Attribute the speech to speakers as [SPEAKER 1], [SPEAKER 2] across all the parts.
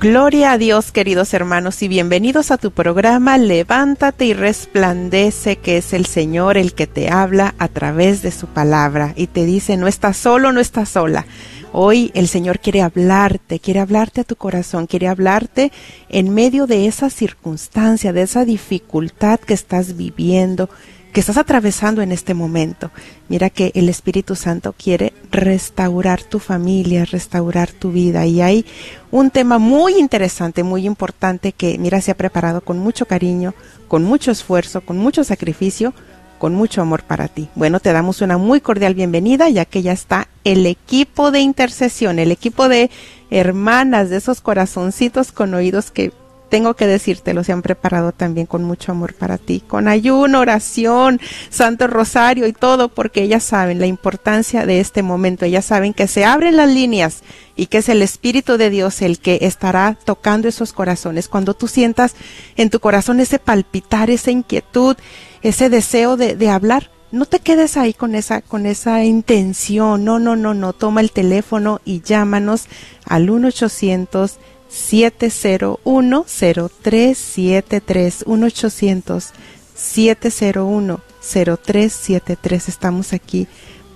[SPEAKER 1] Gloria a Dios, queridos hermanos, y bienvenidos a tu programa Levántate y resplandece, que es el Señor el que te habla a través de su palabra y te dice, no estás solo, no estás sola. Hoy el Señor quiere hablarte, quiere hablarte a tu corazón, quiere hablarte en medio de esa circunstancia, de esa dificultad que estás viviendo, que estás atravesando en este momento. Mira que el Espíritu Santo quiere restaurar tu familia, restaurar tu vida. Y hay un tema muy interesante, muy importante que, mira, se ha preparado con mucho cariño, con mucho esfuerzo, con mucho sacrificio, con mucho amor para ti. Bueno, te damos una muy cordial bienvenida, ya que ya está el equipo de intercesión, el equipo de hermanas, de esos corazoncitos con oídos que tengo que decirte, se han preparado también con mucho amor para ti, con ayuno, oración, Santo Rosario y todo, porque ellas saben la importancia de este momento, ellas saben que se abren las líneas y que es el Espíritu de Dios el que estará tocando esos corazones. Cuando tú sientas en tu corazón ese palpitar, esa inquietud, ese deseo de, de hablar, no te quedes ahí con esa, con esa intención, no, no, no, no, toma el teléfono y llámanos al 1 800 701-0373, 1-800-701-0373. Estamos aquí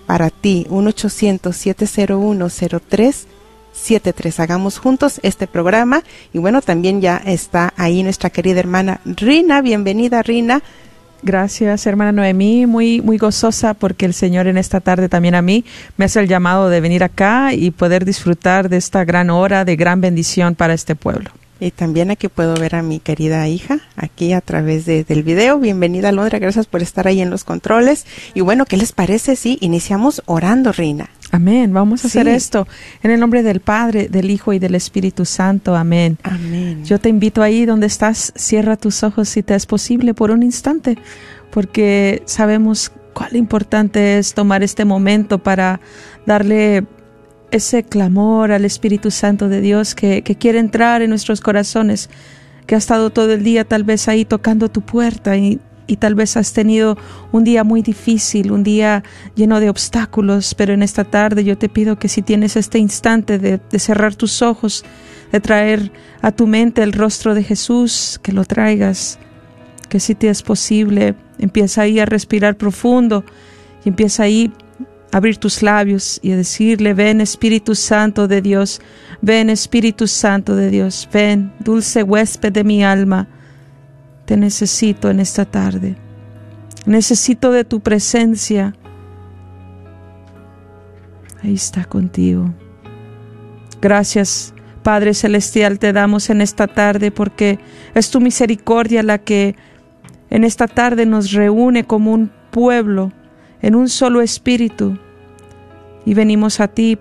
[SPEAKER 1] para ti, 1-800-701-0373. Hagamos juntos este programa. Y bueno, también ya está ahí nuestra querida hermana Rina. Bienvenida, Rina.
[SPEAKER 2] Gracias, hermana Noemí, muy, muy gozosa porque el Señor en esta tarde también a mí me hace el llamado de venir acá y poder disfrutar de esta gran hora de gran bendición para este pueblo.
[SPEAKER 1] Y también aquí puedo ver a mi querida hija, aquí a través de, del video. Bienvenida, Londra, gracias por estar ahí en los controles. Y bueno, ¿qué les parece si iniciamos orando, Reina?
[SPEAKER 2] Amén. Vamos a hacer esto en el nombre del Padre, del Hijo y del Espíritu Santo. Amén.
[SPEAKER 1] Amén.
[SPEAKER 2] Yo te invito ahí donde estás, cierra tus ojos si te es posible por un instante, porque sabemos cuál importante es tomar este momento para darle ese clamor al Espíritu Santo de Dios que, que, quiere entrar en nuestros corazones, que ha estado todo el día tal vez ahí tocando tu puerta y, y tal vez has tenido un día muy difícil, un día lleno de obstáculos, pero en esta tarde yo te pido que si tienes este instante de, cerrar tus ojos, de traer a tu mente el rostro de Jesús, que lo traigas, que si te es posible, empieza ahí a respirar profundo y empieza ahí abrir tus labios y a decirle, ven Espíritu Santo de Dios, ven Espíritu Santo de Dios, ven, dulce huésped de mi alma, te necesito en esta tarde, necesito de tu presencia. Ahí está contigo. Gracias, Padre Celestial, te damos en esta tarde porque es tu misericordia la que en esta tarde nos reúne como un pueblo en un solo espíritu y venimos a ti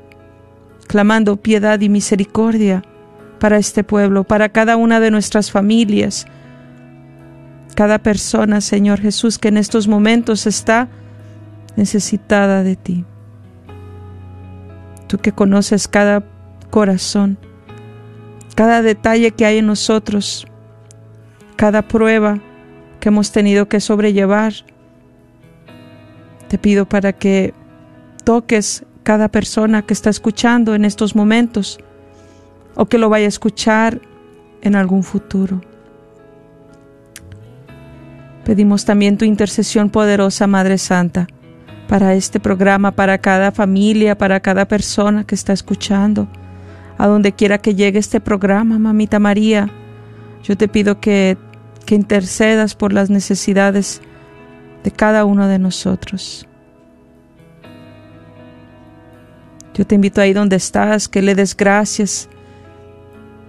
[SPEAKER 2] clamando piedad y misericordia para este pueblo, para cada una de nuestras familias, cada persona, Señor Jesús, que en estos momentos está necesitada de ti. Tú que conoces cada corazón, cada detalle que hay en nosotros, cada prueba que hemos tenido que sobrellevar, te pido para que toques cada persona que está escuchando en estos momentos o que lo vaya a escuchar en algún futuro. Pedimos también tu intercesión poderosa, Madre Santa, para este programa, para cada familia, para cada persona que está escuchando. A donde quiera que llegue este programa, mamita María, yo te pido que, que intercedas por las necesidades de cada uno de nosotros. Yo te invito ahí donde estás, que le des gracias,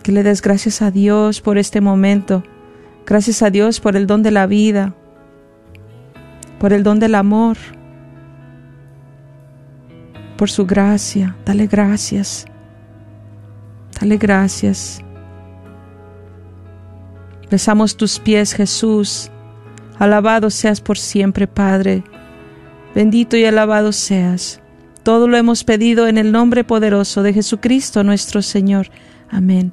[SPEAKER 2] que le des gracias a Dios por este momento, gracias a Dios por el don de la vida, por el don del amor por su gracia. Dale gracias. Dale gracias. Besamos tus pies, Jesús. Alabado seas por siempre, Padre. Bendito y alabado seas. Todo lo hemos pedido en el nombre poderoso de Jesucristo nuestro Señor. Amén.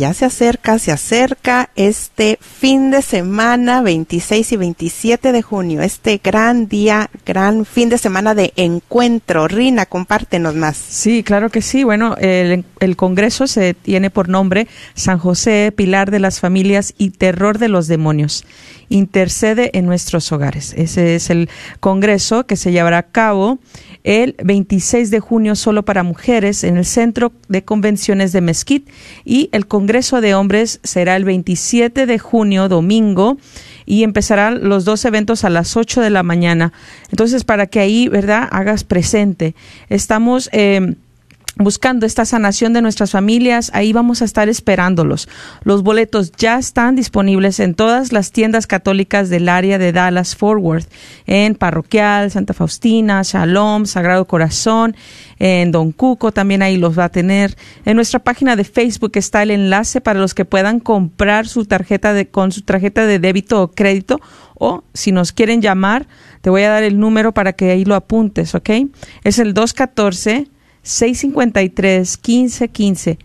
[SPEAKER 1] Ya se acerca, se acerca este fin de semana 26 y 27 de junio, este gran día, gran fin de semana de encuentro. Rina, compártenos más.
[SPEAKER 2] Sí, claro que sí. Bueno, el, el Congreso se tiene por nombre San José, Pilar de las Familias y Terror de los Demonios intercede en nuestros hogares. Ese es el Congreso que se llevará a cabo el 26 de junio solo para mujeres en el Centro de Convenciones de Mesquite y el Congreso de Hombres será el 27 de junio, domingo, y empezarán los dos eventos a las 8 de la mañana. Entonces, para que ahí, ¿verdad?, hagas presente. Estamos... Eh, buscando esta sanación de nuestras familias, ahí vamos a estar esperándolos. Los boletos ya están disponibles en todas las tiendas católicas del área de Dallas Forward, en Parroquial, Santa Faustina, Shalom, Sagrado Corazón, en Don Cuco también ahí los va a tener. En nuestra página de Facebook está el enlace para los que puedan comprar su tarjeta de con su tarjeta de débito o crédito o si nos quieren llamar, te voy a dar el número para que ahí lo apuntes, ¿ok? Es el 214 653 1515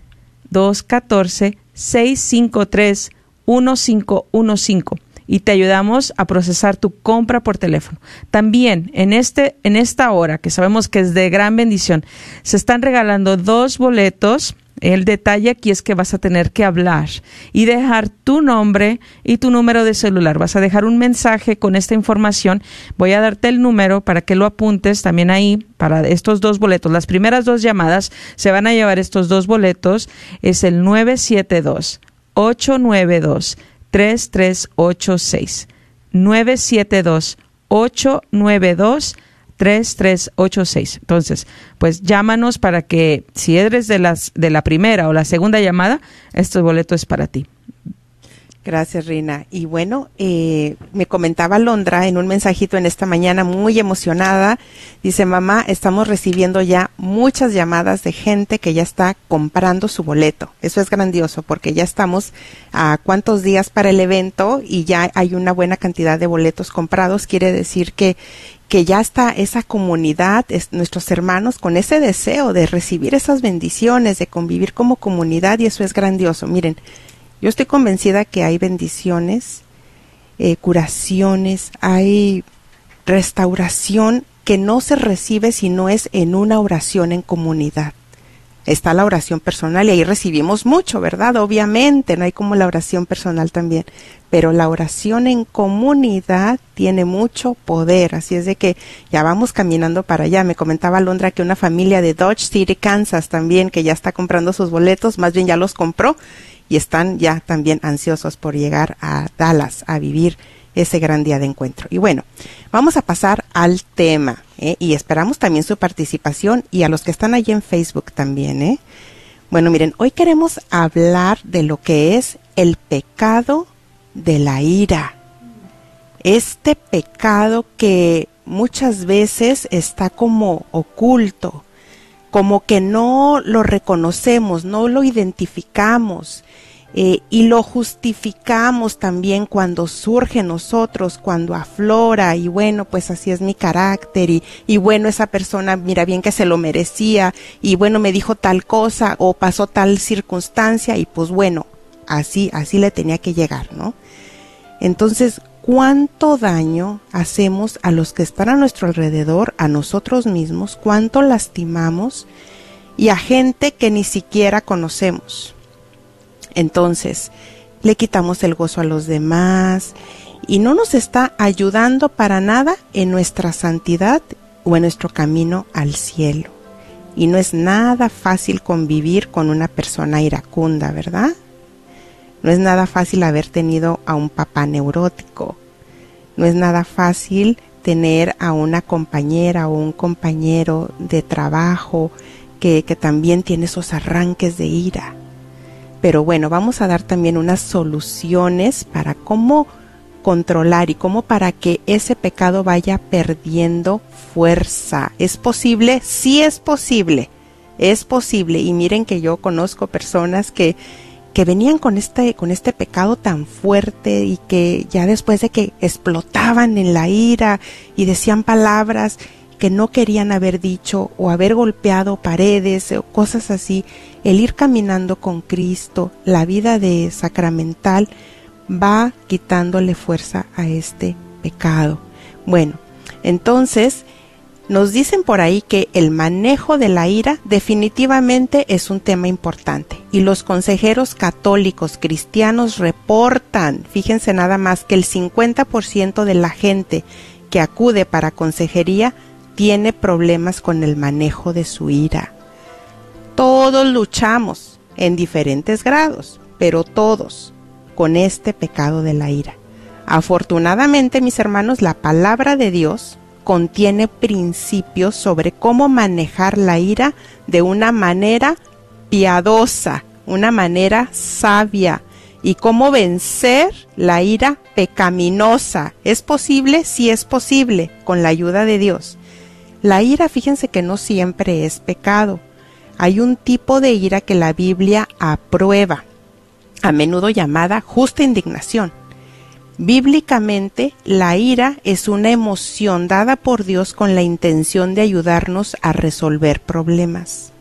[SPEAKER 2] 214 653 1515 y te ayudamos a procesar tu compra por teléfono. También en este en esta hora que sabemos que es de gran bendición, se están regalando dos boletos el detalle aquí es que vas a tener que hablar y dejar tu nombre y tu número de celular. Vas a dejar un mensaje con esta información. Voy a darte el número para que lo apuntes también ahí para estos dos boletos. Las primeras dos llamadas se van a llevar estos dos boletos. Es el 972 892 3386. 972 892 3386. Entonces, pues llámanos para que si eres de las de la primera o la segunda llamada, este boleto es para ti.
[SPEAKER 1] Gracias, Rina. Y bueno, eh, me comentaba Londra en un mensajito en esta mañana muy emocionada. Dice, mamá, estamos recibiendo ya muchas llamadas de gente que ya está comprando su boleto. Eso es grandioso porque ya estamos a cuántos días para el evento y ya hay una buena cantidad de boletos comprados. Quiere decir que que ya está esa comunidad, es, nuestros hermanos, con ese deseo de recibir esas bendiciones, de convivir como comunidad, y eso es grandioso. Miren, Yo estoy convencida que hay bendiciones, eh, curaciones, hay restauración que no se recibe si no es en una oración en comunidad. Está la oración personal y ahí recibimos mucho, ¿verdad? Obviamente, no hay como la oración personal también, pero la oración en comunidad tiene mucho poder, así es de que ya vamos caminando para allá. Me comentaba Londra que una familia de Dodge City, Kansas también, que ya está comprando sus boletos, más bien ya los compró y están ya también ansiosos por llegar a Dallas a vivir ese gran día de encuentro. Y bueno, vamos a pasar al tema ¿eh? y esperamos también su participación y a los que están allí en Facebook también. ¿eh? Bueno, miren, hoy queremos hablar de lo que es el pecado de la ira. Este pecado que muchas veces está como oculto, como que no lo reconocemos, no lo identificamos eh, y lo justificamos también cuando surge nosotros, cuando aflora y bueno, pues así es mi carácter y, y bueno, esa persona mira bien que se lo merecía y bueno, me dijo tal cosa o pasó tal circunstancia y pues bueno, así, así le tenía que llegar, ¿no? Entonces, ¿cuánto daño hacemos a los que están a nuestro alrededor, a nosotros mismos? ¿Cuánto lastimamos? Y a gente que ni siquiera conocemos. Entonces, le quitamos el gozo a los demás y no nos está ayudando para nada en nuestra santidad o en nuestro camino al cielo. Y no es nada fácil convivir con una persona iracunda, ¿verdad? No es nada fácil haber tenido a un papá neurótico. No es nada fácil tener a una compañera o un compañero de trabajo que, que también tiene esos arranques de ira pero bueno, vamos a dar también unas soluciones para cómo controlar y cómo para que ese pecado vaya perdiendo fuerza. ¿Es posible? Sí es posible. Es posible. Y miren que yo conozco personas que, que venían con este, con este pecado tan fuerte y que ya después de que explotaban en la ira y decían palabras que no querían haber dicho o haber golpeado paredes o cosas así, el ir caminando con Cristo, la vida de sacramental, va quitándole fuerza a este pecado. Bueno, entonces nos dicen por ahí que el manejo de la ira definitivamente es un tema importante y los consejeros católicos cristianos reportan, fíjense nada más, que el 50% de la gente que acude para consejería tiene problemas con el manejo de su ira. Todos luchamos en diferentes grados, pero todos con este pecado de la ira. Afortunadamente, mis hermanos, la palabra de Dios contiene principios sobre cómo manejar la ira de una manera piadosa, una manera sabia, y cómo vencer la ira pecaminosa. ¿Es posible? Sí es posible, con la ayuda de Dios. La ira, fíjense que no siempre es pecado. Hay un tipo de ira que la Biblia aprueba, a menudo llamada justa indignación. Bíblicamente, la ira es una emoción dada por Dios con la intención de ayudarnos a resolver problemas.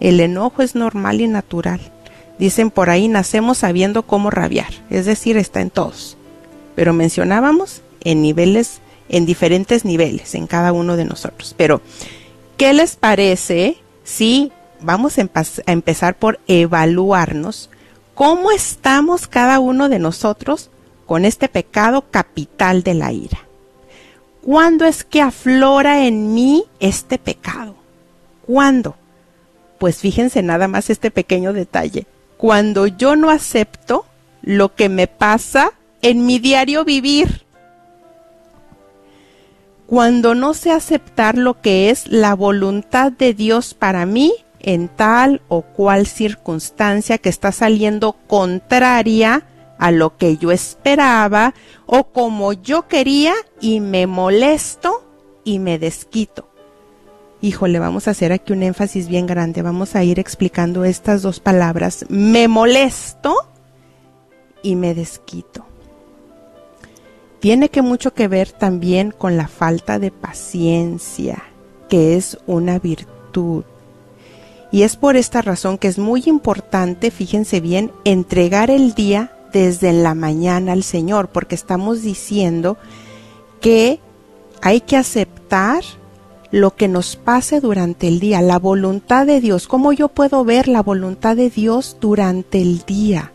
[SPEAKER 1] El enojo es normal y natural. Dicen por ahí, nacemos sabiendo cómo rabiar, es decir, está en todos. Pero mencionábamos en niveles en diferentes niveles en cada uno de nosotros. Pero, ¿qué les parece si vamos a, a empezar por evaluarnos cómo estamos cada uno de nosotros con este pecado capital de la ira? ¿Cuándo es que aflora en mí este pecado? ¿Cuándo? Pues fíjense nada más este pequeño detalle. Cuando yo no acepto lo que me pasa en mi diario vivir cuando no sé aceptar lo que es la voluntad de Dios para mí en tal o cual circunstancia que está saliendo contraria a lo que yo esperaba o como yo quería y me molesto y me desquito. Híjole, vamos a hacer aquí un énfasis bien grande. Vamos a ir explicando estas dos palabras. Me molesto y me desquito tiene que mucho que ver también con la falta de paciencia, que es una virtud. Y es por esta razón que es muy importante, fíjense bien, entregar el día desde la mañana al Señor, porque estamos diciendo que hay que aceptar lo que nos pase durante el día, la voluntad de Dios. ¿Cómo yo puedo ver la voluntad de Dios durante el día?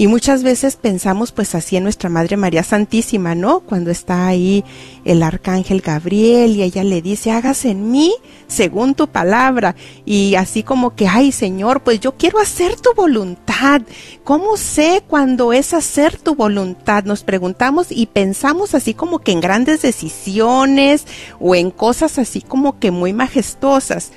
[SPEAKER 1] Y muchas veces pensamos pues así en nuestra Madre María Santísima, ¿no? Cuando está ahí el arcángel Gabriel y ella le dice, hágase en mí según tu palabra. Y así como que, ay Señor, pues yo quiero hacer tu voluntad. ¿Cómo sé cuando es hacer tu voluntad? Nos preguntamos y pensamos así como que en grandes decisiones o en cosas así como que muy majestuosas.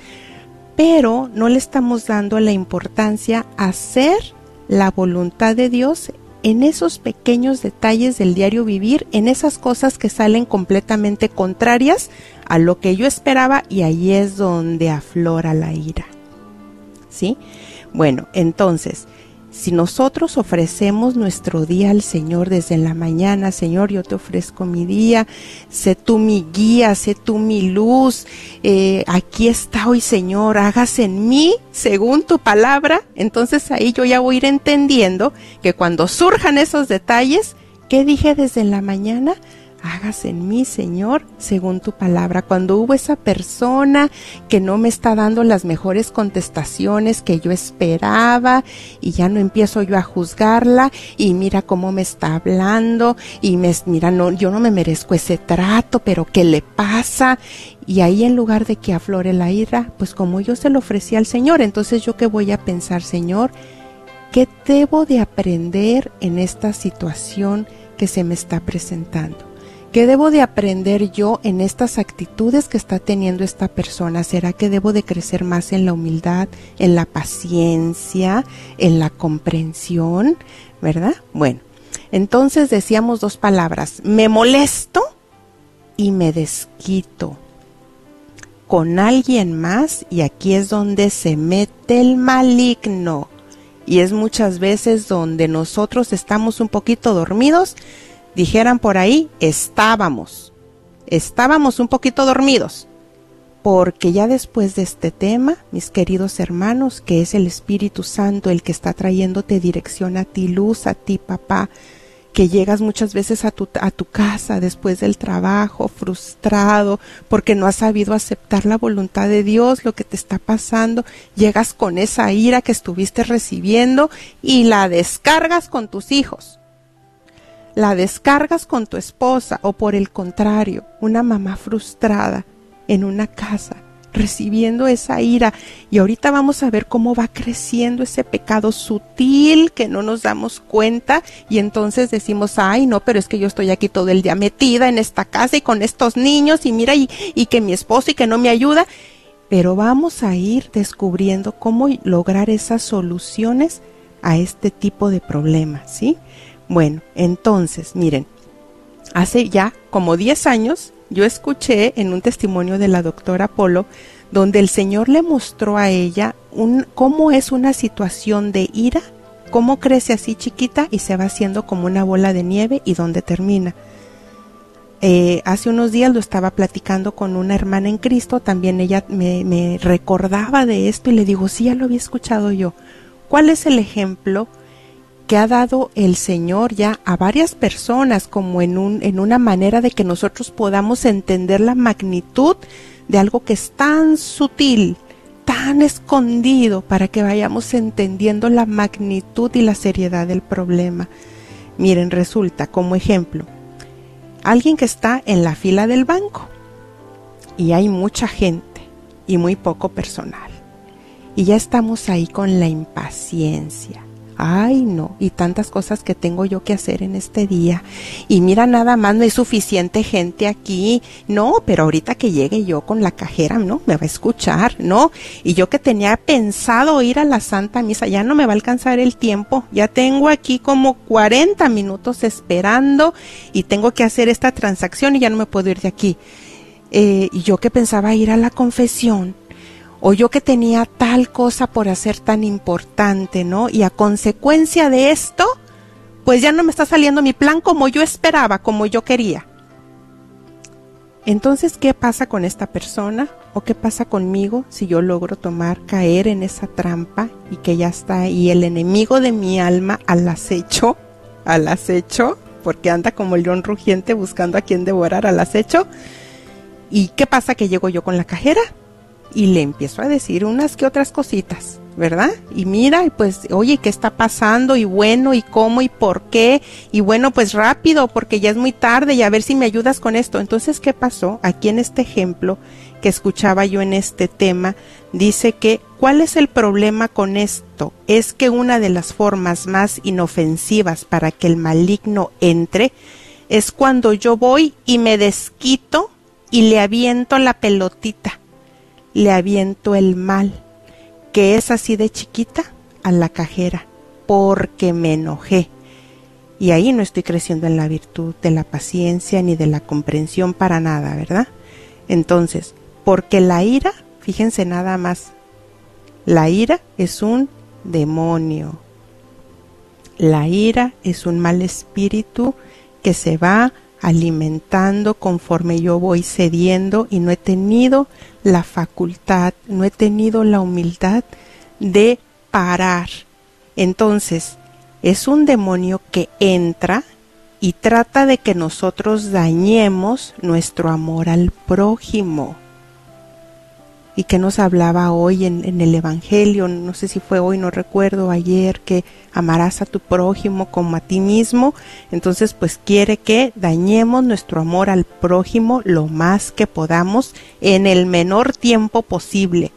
[SPEAKER 1] Pero no le estamos dando la importancia a hacer la voluntad de Dios en esos pequeños detalles del diario vivir, en esas cosas que salen completamente contrarias a lo que yo esperaba y ahí es donde aflora la ira. ¿Sí? Bueno, entonces, si nosotros ofrecemos nuestro día al Señor desde la mañana, Señor, yo te ofrezco mi día, sé tú mi guía, sé tú mi luz, eh, aquí está hoy, Señor, hágase en mí según tu palabra, entonces ahí yo ya voy a ir entendiendo que cuando surjan esos detalles, ¿qué dije desde la mañana? Hágase en mí, Señor, según tu palabra. Cuando hubo esa persona que no me está dando las mejores contestaciones que yo esperaba y ya no empiezo yo a juzgarla y mira cómo me está hablando y me mira no yo no me merezco ese trato, pero ¿qué le pasa? Y ahí en lugar de que aflore la ira, pues como yo se lo ofrecí al Señor, entonces yo qué voy a pensar, Señor, ¿qué debo de aprender en esta situación que se me está presentando? ¿Qué debo de aprender yo en estas actitudes que está teniendo esta persona? ¿Será que debo de crecer más en la humildad, en la paciencia, en la comprensión? ¿Verdad? Bueno, entonces decíamos dos palabras, me molesto y me desquito con alguien más y aquí es donde se mete el maligno y es muchas veces donde nosotros estamos un poquito dormidos dijeran por ahí, estábamos, estábamos un poquito dormidos, porque ya después de este tema, mis queridos hermanos, que es el Espíritu Santo el que está trayéndote dirección a ti, luz a ti, papá, que llegas muchas veces a tu, a tu casa después del trabajo, frustrado, porque no has sabido aceptar la voluntad de Dios, lo que te está pasando, llegas con esa ira que estuviste recibiendo y la descargas con tus hijos la descargas con tu esposa o por el contrario, una mamá frustrada en una casa recibiendo esa ira y ahorita vamos a ver cómo va creciendo ese pecado sutil que no nos damos cuenta y entonces decimos, ay no, pero es que yo estoy aquí todo el día metida en esta casa y con estos niños y mira y, y que mi esposo y que no me ayuda, pero vamos a ir descubriendo cómo lograr esas soluciones a este tipo de problemas, ¿sí? Bueno, entonces, miren, hace ya como 10 años yo escuché en un testimonio de la doctora Polo donde el Señor le mostró a ella un, cómo es una situación de ira, cómo crece así chiquita y se va haciendo como una bola de nieve y dónde termina. Eh, hace unos días lo estaba platicando con una hermana en Cristo, también ella me, me recordaba de esto y le digo, sí, ya lo había escuchado yo. ¿Cuál es el ejemplo? Que ha dado el Señor ya a varias personas como en, un, en una manera de que nosotros podamos entender la magnitud de algo que es tan sutil, tan escondido, para que vayamos entendiendo la magnitud y la seriedad del problema. Miren, resulta como ejemplo, alguien que está en la fila del banco y hay mucha gente y muy poco personal. Y ya estamos ahí con la impaciencia Ay, no, y tantas cosas que tengo yo que hacer en este día. Y mira, nada más no hay suficiente gente aquí. No, pero ahorita que llegue yo con la cajera, no, me va a escuchar, ¿no? Y yo que tenía pensado ir a la Santa Misa, ya no me va a alcanzar el tiempo. Ya tengo aquí como 40 minutos esperando y tengo que hacer esta transacción y ya no me puedo ir de aquí. Eh, y yo que pensaba ir a la confesión, o yo que tenía tal cosa por hacer tan importante, ¿no? Y a consecuencia de esto, pues ya no me está saliendo mi plan como yo esperaba, como yo quería. Entonces, ¿qué pasa con esta persona o qué pasa conmigo si yo logro tomar, caer en esa trampa y que ya está ahí el enemigo de mi alma al acecho, al acecho, porque anda como el león rugiente buscando a quien devorar al acecho? ¿Y qué pasa que llego yo con la cajera? Y le empiezo a decir unas que otras cositas ¿verdad? Y mira, y pues, oye, ¿qué está pasando? Y bueno, y cómo, y por qué, y bueno, pues rápido, porque ya es muy tarde, y a ver si me ayudas con esto. Entonces, ¿qué pasó? Aquí en este ejemplo que escuchaba yo en este tema, dice que, ¿cuál es el problema con esto? Es que una de las formas más inofensivas para que el maligno entre es cuando yo voy y me desquito y le aviento la pelotita, le aviento el mal que es así de chiquita a la cajera, porque me enojé. Y ahí no estoy creciendo en la virtud de la paciencia ni de la comprensión para nada, ¿verdad? Entonces, porque la ira, fíjense nada más, la ira es un demonio. La ira es un mal espíritu que se va alimentando conforme yo voy cediendo y no he tenido la facultad, no he tenido la humildad de parar. Entonces, es un demonio que entra y trata de que nosotros dañemos nuestro amor al prójimo y que nos hablaba hoy en, el Evangelio, no sé si fue hoy, no recuerdo, ayer, que amarás a tu prójimo como a ti mismo, entonces pues quiere que dañemos nuestro amor al prójimo lo más que podamos en el menor tiempo posible.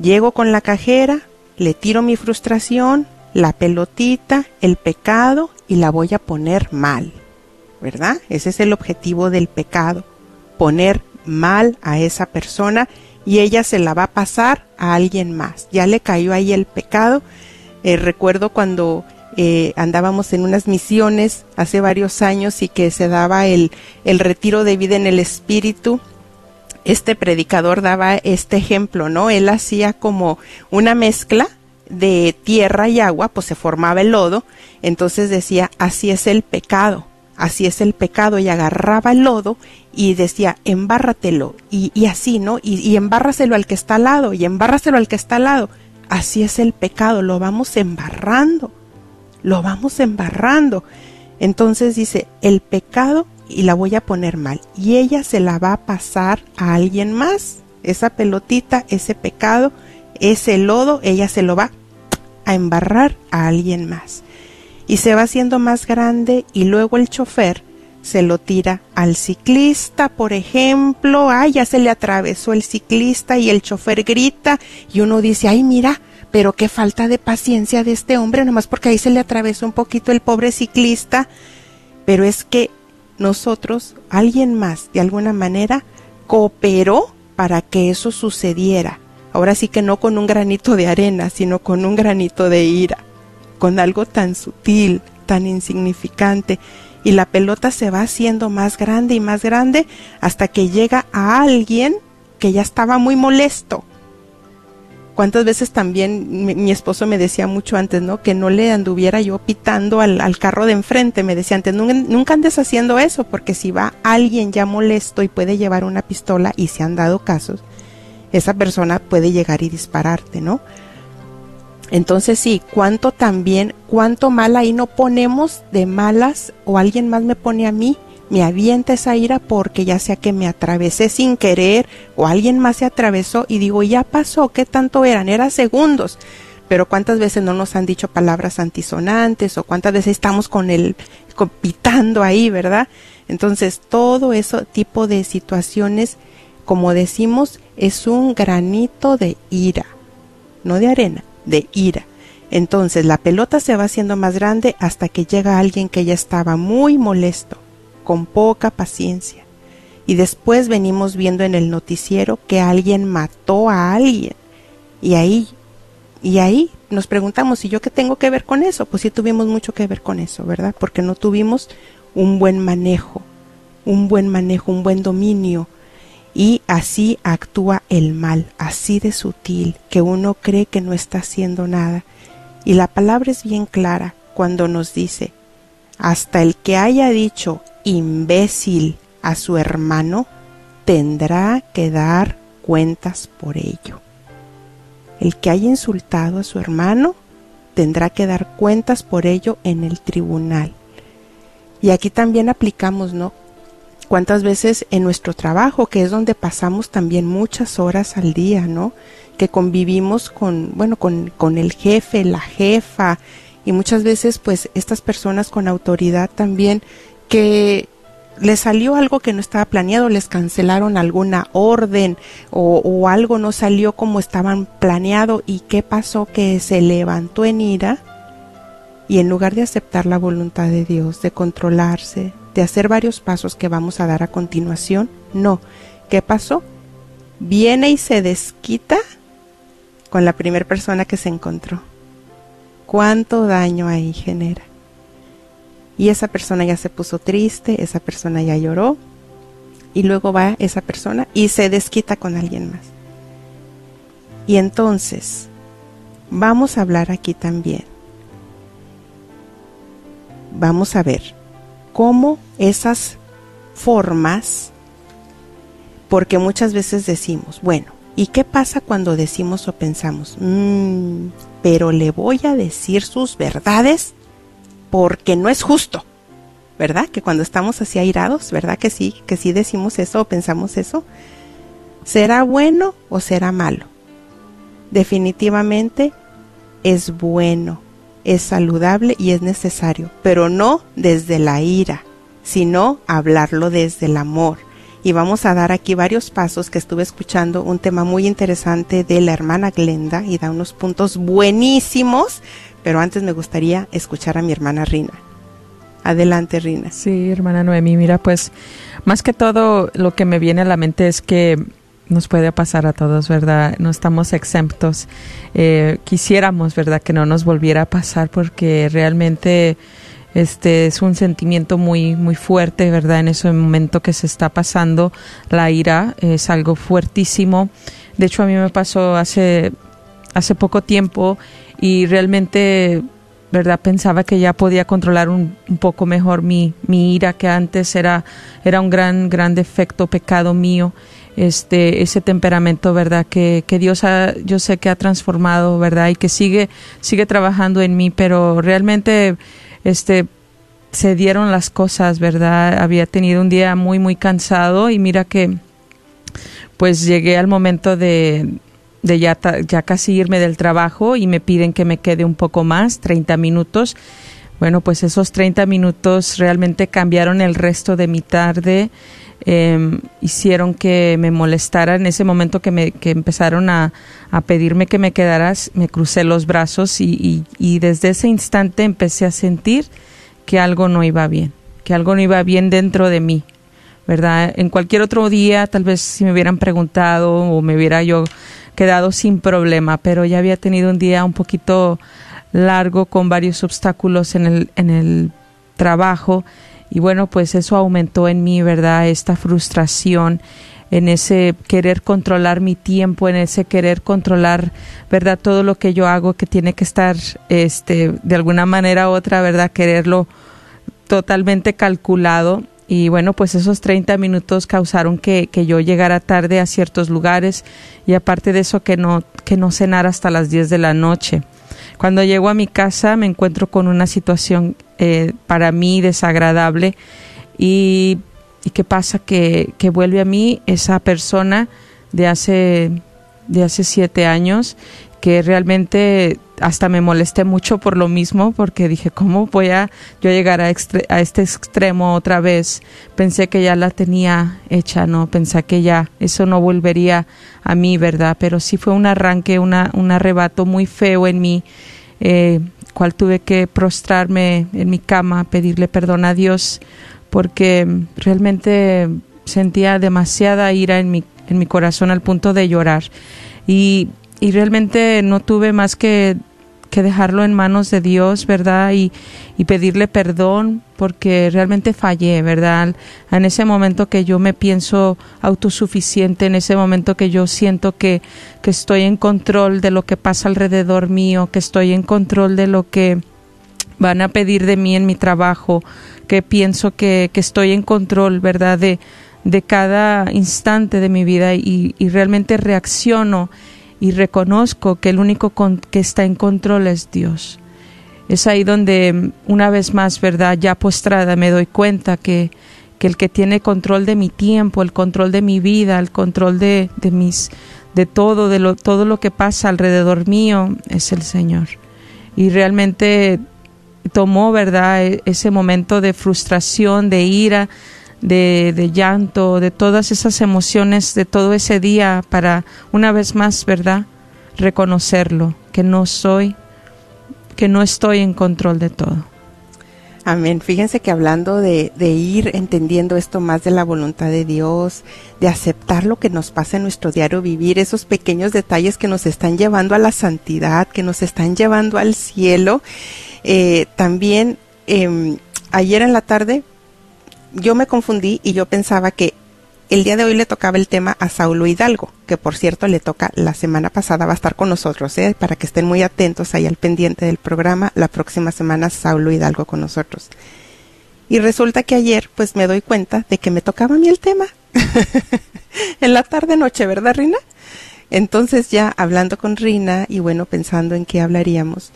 [SPEAKER 1] Llego con la cajera, le tiro mi frustración, la pelotita, el pecado y la voy a poner mal, ¿verdad? Ese es el objetivo del pecado, poner mal a esa persona y ella se la va a pasar a alguien más. Ya le cayó ahí el pecado. Eh, recuerdo cuando eh, andábamos en unas misiones hace varios años y que se daba el, el retiro de vida en el espíritu. Este predicador daba este ejemplo, ¿no? Él hacía como una mezcla de tierra y agua, pues se formaba el lodo, entonces decía, así es el pecado así es el pecado, y agarraba el lodo y decía, embárratelo, y, y así, ¿no? Y, y embárraselo al que está al lado, y embárraselo al que está al lado. Así es el pecado, lo vamos embarrando, lo vamos embarrando. Entonces dice, el pecado, y la voy a poner mal, y ella se la va a pasar a alguien más, esa pelotita, ese pecado, ese lodo, ella se lo va a embarrar a alguien más y se va haciendo más grande y luego el chofer se lo tira al ciclista, por ejemplo, ay, ya se le atravesó el ciclista y el chofer grita y uno dice, ay, mira, pero qué falta de paciencia de este hombre, nomás porque ahí se le atravesó un poquito el pobre ciclista, pero es que nosotros, alguien más, de alguna manera, cooperó para que eso sucediera. Ahora sí que no con un granito de arena, sino con un granito de ira con algo tan sutil, tan insignificante, y la pelota se va haciendo más grande y más grande hasta que llega a alguien que ya estaba muy molesto. ¿Cuántas veces también mi, esposo me decía mucho antes, ¿no? Que no le anduviera yo pitando al, carro de enfrente. Me decía antes, nunca, nunca, andes haciendo eso, porque si va alguien ya molesto y puede llevar una pistola, y se han dado casos, esa persona puede llegar y dispararte, ¿no? Entonces sí, cuánto también, cuánto mal ahí no ponemos de malas o alguien más me pone a mí, me avienta esa ira porque ya sea que me atravesé sin querer o alguien más se atravesó y digo, ya pasó, ¿qué tanto eran? Eran segundos. Pero cuántas veces no nos han dicho palabras antisonantes o cuántas veces estamos con el compitando ahí, ¿verdad? Entonces, todo ese tipo de situaciones, como decimos, es un granito de ira, no de arena de ira. Entonces la pelota se va haciendo más grande hasta que llega alguien que ya estaba muy molesto, con poca paciencia. Y después venimos viendo en el noticiero que alguien mató a alguien. Y ahí, y ahí nos preguntamos, ¿y yo qué tengo que ver con eso? Pues sí tuvimos mucho que ver con eso, ¿verdad? Porque no tuvimos un buen manejo, un buen manejo, un buen dominio y así actúa el mal, así de sutil, que uno cree que no está haciendo nada. Y la palabra es bien clara cuando nos dice, hasta el que haya dicho imbécil a su hermano, tendrá que dar cuentas por ello. El que haya insultado a su hermano tendrá que dar cuentas por ello en el tribunal. Y aquí también aplicamos, ¿no? Cuántas veces en nuestro trabajo, que es donde pasamos también muchas horas al día, ¿no? Que convivimos con, bueno, con, con el jefe, la jefa, y muchas veces pues estas personas con autoridad también que les salió algo que no estaba planeado, les cancelaron alguna orden o, o, algo no salió como estaban planeado y qué pasó que se levantó en ira y en lugar de aceptar la voluntad de Dios, de controlarse, de hacer varios pasos que vamos a dar a continuación, no. ¿Qué pasó? Viene y se desquita con la primera persona que se encontró. ¿Cuánto daño ahí genera? Y esa persona ya se puso triste, esa persona ya lloró, y luego va esa persona y se desquita con alguien más. Y entonces, vamos a hablar aquí también vamos a ver cómo esas formas, porque muchas veces decimos, bueno, ¿y qué pasa cuando decimos o pensamos, mmm, pero le voy a decir sus verdades porque no es justo? ¿Verdad? Que cuando estamos así airados, ¿verdad que sí? Que sí decimos eso o pensamos eso. ¿Será bueno o será malo? Definitivamente es bueno es saludable y es necesario, pero no desde la ira, sino hablarlo desde el amor. Y vamos a dar aquí varios pasos que estuve escuchando, un tema muy interesante de la hermana Glenda y da unos puntos buenísimos, pero antes me gustaría escuchar a mi hermana Rina. Adelante, Rina.
[SPEAKER 2] Sí, hermana Noemi, mira, pues más que todo lo que me viene a la mente es que nos puede pasar a todos, ¿verdad? No estamos exentos. Eh, quisiéramos, ¿verdad? Que no nos volviera a pasar porque realmente este es un sentimiento muy muy fuerte, ¿verdad? En ese momento que se está pasando la ira es algo fuertísimo. De hecho, a mí me pasó hace hace poco tiempo y realmente ¿verdad? Pensaba que ya podía controlar un, un, poco mejor mi, mi ira, que antes era, era un gran, gran defecto, pecado mío este ese temperamento verdad que, que Dios ha, yo sé que ha transformado verdad y que sigue sigue trabajando en mí pero realmente este se dieron las cosas verdad había tenido un día muy muy cansado y mira que pues llegué al momento de de ya, ya casi irme del trabajo y me piden que me quede un poco más, 30 minutos. Bueno, pues esos 30 minutos realmente cambiaron el resto de mi tarde eh, hicieron que me molestara. En ese momento que, me, que empezaron a, a pedirme que me quedaras, me crucé los brazos y, y, y desde ese instante empecé a sentir que algo no iba bien, que algo no iba bien dentro de mí. ¿verdad? En cualquier otro día, tal vez si me hubieran preguntado o me hubiera yo quedado sin problema, pero ya había tenido un día un poquito largo con varios obstáculos en el, en el trabajo y bueno, pues eso aumentó en mí, ¿verdad? Esta frustración, en ese querer controlar mi tiempo, en ese querer controlar, ¿verdad? Todo lo que yo hago que tiene que estar, este, de alguna manera u otra, ¿verdad? Quererlo totalmente calculado. Y bueno, pues esos 30 minutos causaron que, que yo llegara tarde a ciertos lugares y aparte de eso que no, que no cenara hasta las 10 de la noche. Cuando llego a mi casa me encuentro con una situación eh, para mí desagradable y, y qué pasa que, que, vuelve a mí esa persona de hace de hace siete años que realmente hasta me molesté mucho por lo mismo porque dije cómo voy a yo llegar a, este extremo otra vez pensé que ya la tenía hecha no pensé que ya eso no volvería a mí verdad pero sí fue un arranque una, un arrebato muy feo en mí eh, cual tuve que prostrarme en mi cama, pedirle perdón a Dios, porque realmente sentía demasiada ira en mi, en mi corazón al punto de llorar. Y, y realmente no tuve más que que dejarlo en manos de Dios, ¿verdad? Y, pedirle perdón porque realmente fallé, ¿verdad? En ese momento que yo me pienso autosuficiente, en ese momento que yo siento que, que estoy en control de lo que pasa alrededor mío, que estoy en control de lo que van a pedir de mí en mi trabajo, que pienso que, que estoy en control, ¿verdad? De, de cada instante de mi vida y, y realmente reacciono y reconozco que el único que está en control es Dios. Es ahí donde una vez más, ¿verdad? Ya postrada me doy cuenta que, que el que tiene control de mi tiempo, el control de mi vida, el control de, de mis de todo, de lo, todo lo que pasa alrededor mío es el Señor. Y realmente tomó, ¿verdad?, e, ese momento de frustración, de ira, de, de, llanto, de todas esas emociones de todo ese día para una vez más, ¿verdad?, reconocerlo, que no soy, que no estoy en control de todo.
[SPEAKER 1] Amén. Fíjense que hablando de, de, ir entendiendo esto más de la voluntad de Dios, de aceptar lo que nos pasa en nuestro diario vivir, esos pequeños detalles que nos están llevando a la santidad, que nos están llevando al cielo. Eh, también eh, ayer en la tarde yo me confundí y yo pensaba que el día de hoy le tocaba el tema a Saulo Hidalgo, que por cierto le toca la semana pasada, va a estar con nosotros, ¿eh? para que estén muy atentos ahí al pendiente del programa. La próxima semana Saulo Hidalgo con nosotros. Y resulta que ayer pues me doy cuenta de que me tocaba a mí el tema. en la tarde noche, ¿verdad, Rina? Entonces ya hablando con Rina y bueno, pensando en qué hablaríamos,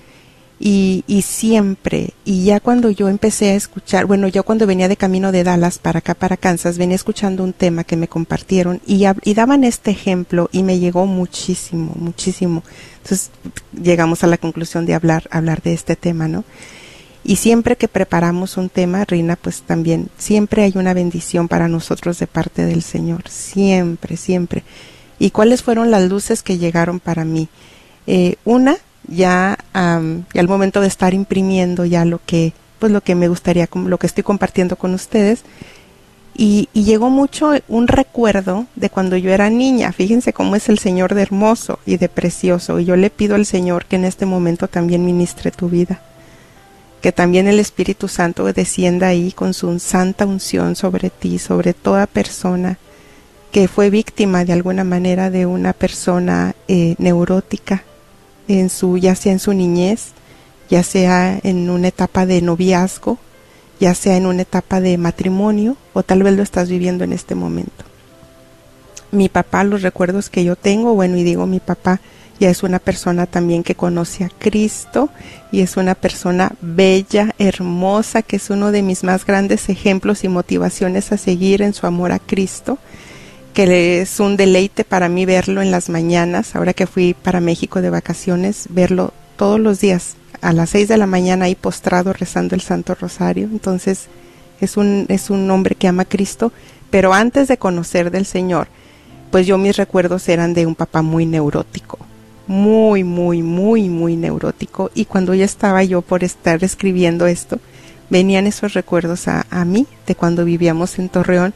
[SPEAKER 1] y, y, siempre, y ya cuando yo empecé a escuchar, bueno, yo cuando venía de camino de Dallas para acá, para Kansas, venía escuchando un tema que me compartieron y, daban este ejemplo y me llegó muchísimo, muchísimo. Entonces llegamos a la conclusión de hablar, hablar de este tema, ¿no? Y siempre que preparamos un tema, Rina, pues también, siempre hay una bendición para nosotros de parte del Señor, siempre, siempre. ¿Y cuáles fueron las luces que llegaron para mí? Eh, una, ya, um, al momento de estar imprimiendo ya lo que pues lo que me gustaría lo que estoy compartiendo con ustedes. Y, y, llegó mucho un recuerdo de cuando yo era niña. Fíjense cómo es el Señor de hermoso y de precioso. Y yo le pido al Señor que en este momento también ministre tu vida. Que también el Espíritu Santo descienda ahí con su santa unción sobre ti sobre toda persona que fue víctima de alguna manera de una persona eh, neurótica en su, ya sea en su niñez, ya sea en una etapa de noviazgo, ya sea en una etapa de matrimonio o tal vez lo estás viviendo en este momento. Mi papá, los recuerdos que yo tengo, bueno, y digo mi papá, ya es una persona también que conoce a Cristo y es una persona bella, hermosa, que es uno de mis más grandes ejemplos y motivaciones a seguir en su amor a Cristo que es un deleite para mí verlo en las mañanas, ahora que fui para México de vacaciones, verlo todos los días a las seis de la mañana ahí postrado rezando el Santo Rosario. Entonces es un, es un hombre que ama a Cristo, pero antes de conocer del Señor, pues yo mis recuerdos eran de un papá muy neurótico, muy, muy, muy, muy neurótico. Y cuando ya estaba yo por estar escribiendo esto, venían esos recuerdos a, a mí de cuando vivíamos en Torreón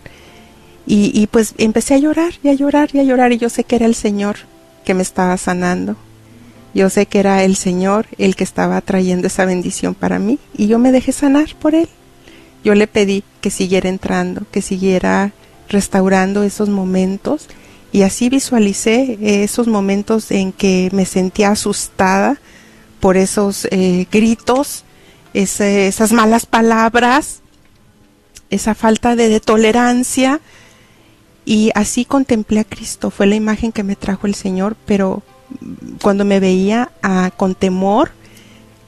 [SPEAKER 1] y, y pues empecé a llorar y a llorar y a llorar y yo sé que era el Señor que me estaba sanando. Yo sé que era el Señor el que estaba trayendo esa bendición para mí y yo me dejé sanar por Él. Yo le pedí que siguiera entrando, que siguiera restaurando esos momentos y así visualicé esos momentos en que me sentía asustada por esos eh, gritos, esas malas palabras, esa falta de tolerancia, y así contemplé a Cristo, fue la imagen que me trajo el Señor, pero cuando me veía ah, con temor,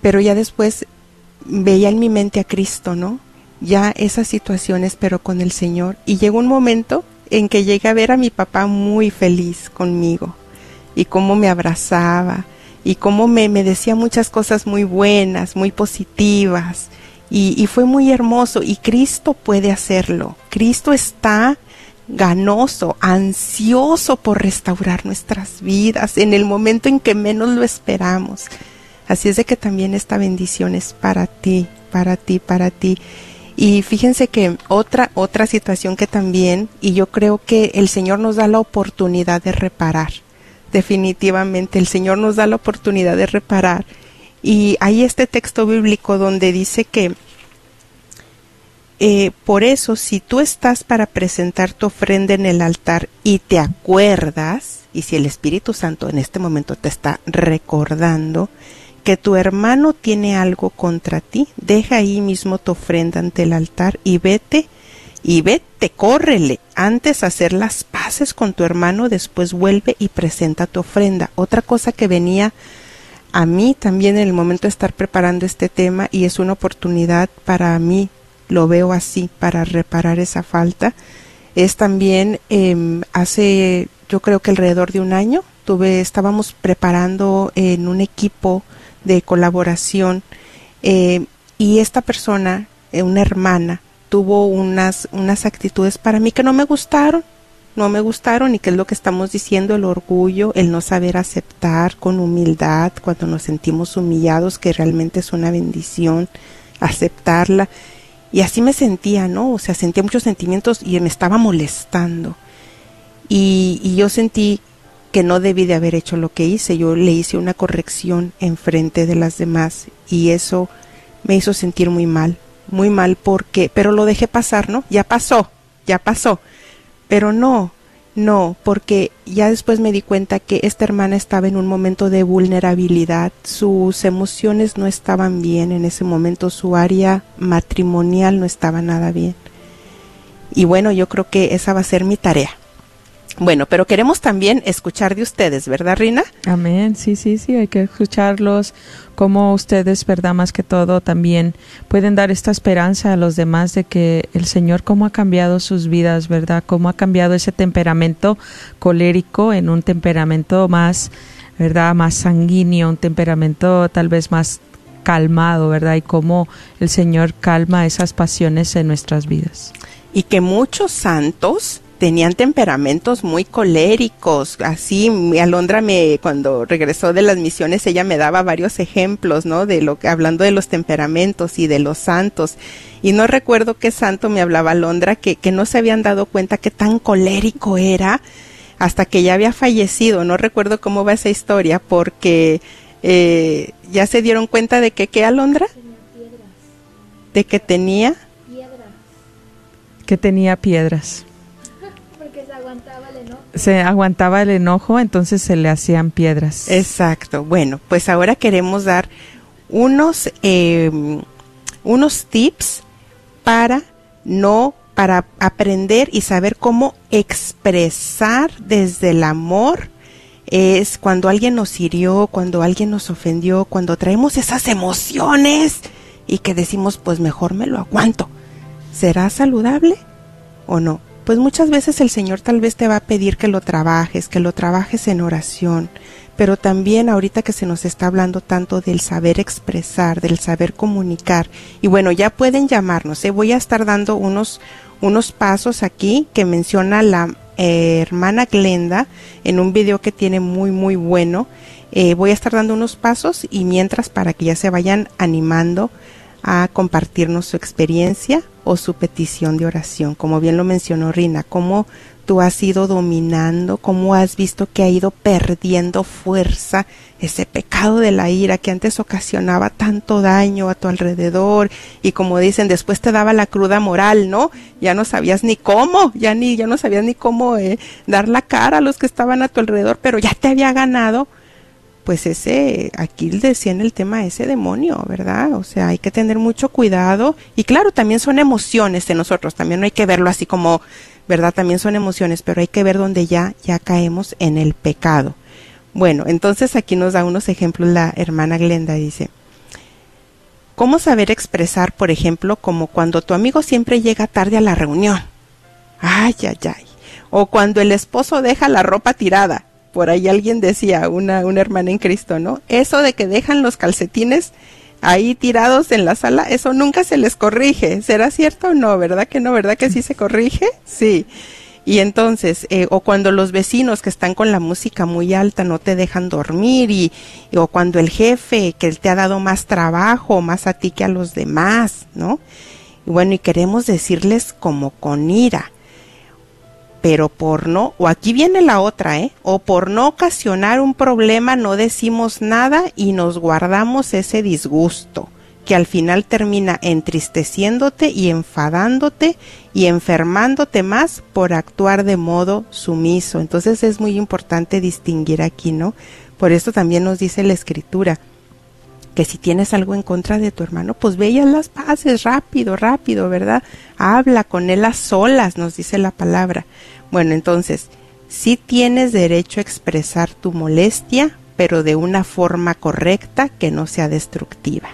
[SPEAKER 1] pero ya después veía en mi mente a Cristo, ¿no? Ya esas situaciones, pero con el Señor. Y llegó un momento en que llegué a ver a mi papá muy feliz conmigo y cómo me abrazaba y cómo me, me decía muchas cosas muy buenas, muy positivas. Y, y fue muy hermoso y Cristo puede hacerlo. Cristo está ganoso, ansioso por restaurar nuestras vidas en el momento en que menos lo esperamos. Así es de que también esta bendición es para ti, para ti, para ti. Y fíjense que otra otra situación que también y yo creo que el Señor nos da la oportunidad de reparar. Definitivamente el Señor nos da la oportunidad de reparar. Y hay este texto bíblico donde dice que eh, por eso, si tú estás para presentar tu ofrenda en el altar y te acuerdas, y si el Espíritu Santo en este momento te está recordando que tu hermano tiene algo contra ti, deja ahí mismo tu ofrenda ante el altar y vete, y vete, córrele, antes hacer las paces con tu hermano, después vuelve y presenta tu ofrenda. Otra cosa que venía a mí también en el momento de estar preparando este tema y es una oportunidad para mí, lo veo así, para reparar esa falta, es también eh, hace yo creo que alrededor de un año tuve estábamos preparando en un equipo de colaboración eh, y esta persona, eh, una hermana, tuvo unas, unas actitudes para mí que no me gustaron, no me gustaron y que es lo que estamos diciendo, el orgullo, el no saber aceptar con humildad cuando nos sentimos humillados, que realmente es una bendición aceptarla. Y así me sentía, ¿no? O sea, sentía muchos sentimientos y me estaba molestando. Y, y yo sentí que no debí de haber hecho lo que hice. Yo le hice una corrección en frente de las demás y eso me hizo sentir muy mal, muy mal porque, pero lo dejé pasar, ¿no? Ya pasó, ya pasó. Pero no, no, porque ya después me di cuenta que esta hermana estaba en un momento de vulnerabilidad, sus emociones no estaban bien en ese momento, su área matrimonial no estaba nada bien. Y bueno, yo creo que esa va a ser mi tarea bueno, pero queremos también escuchar de ustedes, ¿verdad, Rina?
[SPEAKER 2] Amén, sí, sí, sí, hay que escucharlos, como ustedes, ¿verdad? Más que todo, también pueden dar esta esperanza a los demás de que el Señor, cómo ha cambiado sus vidas, ¿verdad? Cómo ha cambiado ese temperamento colérico en un temperamento más, ¿verdad? Más sanguíneo, un temperamento tal vez más calmado, ¿verdad? Y cómo el Señor calma esas pasiones en nuestras vidas.
[SPEAKER 1] Y que muchos santos tenían temperamentos muy coléricos, así Alondra me cuando regresó de las misiones ella me daba varios ejemplos, ¿no? De lo que hablando de los temperamentos y de los santos. Y no recuerdo qué santo me hablaba Alondra que que no se habían dado cuenta que tan colérico era hasta que ya había fallecido. No recuerdo cómo va esa historia porque eh, ya se dieron cuenta de que qué Alondra de que tenía
[SPEAKER 2] que tenía piedras se aguantaba el enojo, entonces se le hacían piedras.
[SPEAKER 1] Exacto. Bueno, pues ahora queremos dar unos, eh, unos tips para no, para aprender y saber cómo expresar desde el amor es cuando alguien nos hirió, cuando alguien nos ofendió, cuando traemos esas emociones y que decimos, pues mejor me lo aguanto. ¿Será saludable o no? Pues muchas veces el Señor tal vez te va a pedir que lo trabajes, que lo trabajes en oración, pero también ahorita que se nos está hablando tanto del saber expresar, del saber comunicar, y bueno, ya pueden llamarnos, ¿eh? voy a estar dando unos, unos pasos aquí que menciona la eh, hermana Glenda en un video que tiene muy, muy bueno. Eh, voy a estar dando unos pasos y mientras para que ya se vayan animando a compartirnos su experiencia o su petición de oración. Como bien lo mencionó Rina, cómo tú has ido dominando, cómo has visto que ha ido perdiendo fuerza ese pecado de la ira que antes ocasionaba tanto daño a tu alrededor y como dicen después te daba la cruda moral, ¿no? Ya no sabías ni cómo, ya ni ya no sabías ni cómo eh, dar la cara a los que estaban a tu alrededor, pero ya te había ganado pues ese, aquí decía en el tema ese demonio, ¿verdad? O sea, hay que tener mucho cuidado y claro, también son emociones de nosotros, también no hay que verlo así como, ¿verdad? También son emociones, pero hay que ver donde ya, ya caemos en el pecado. Bueno, entonces aquí nos da unos ejemplos la hermana Glenda, dice, ¿cómo saber expresar, por ejemplo, como cuando tu amigo siempre llega tarde a la reunión? Ay, ay, ay. O cuando el esposo deja la ropa tirada por ahí alguien decía, una, una hermana en Cristo, ¿no? Eso de que dejan los calcetines ahí tirados en la sala, eso nunca se les corrige. ¿Será cierto o no? ¿Verdad que no? ¿Verdad que sí se corrige? Sí. Y entonces, eh, o cuando los vecinos que están con la música muy alta no te dejan dormir y, o cuando el jefe que te ha dado más trabajo, más a ti que a los demás, ¿no? Y bueno, y queremos decirles como con ira, pero por no, o aquí viene la otra, ¿eh? O por no ocasionar un problema no decimos nada y nos guardamos ese disgusto que al final termina entristeciéndote y enfadándote y enfermándote más por actuar de modo sumiso. Entonces es muy importante distinguir aquí, ¿no? Por esto también nos dice la escritura, que si tienes algo en contra de tu hermano, pues ve y las paces rápido, rápido, ¿verdad? Habla con él a solas, nos dice la palabra. Bueno, entonces, sí tienes derecho a expresar tu molestia, pero de una forma correcta que no sea destructiva.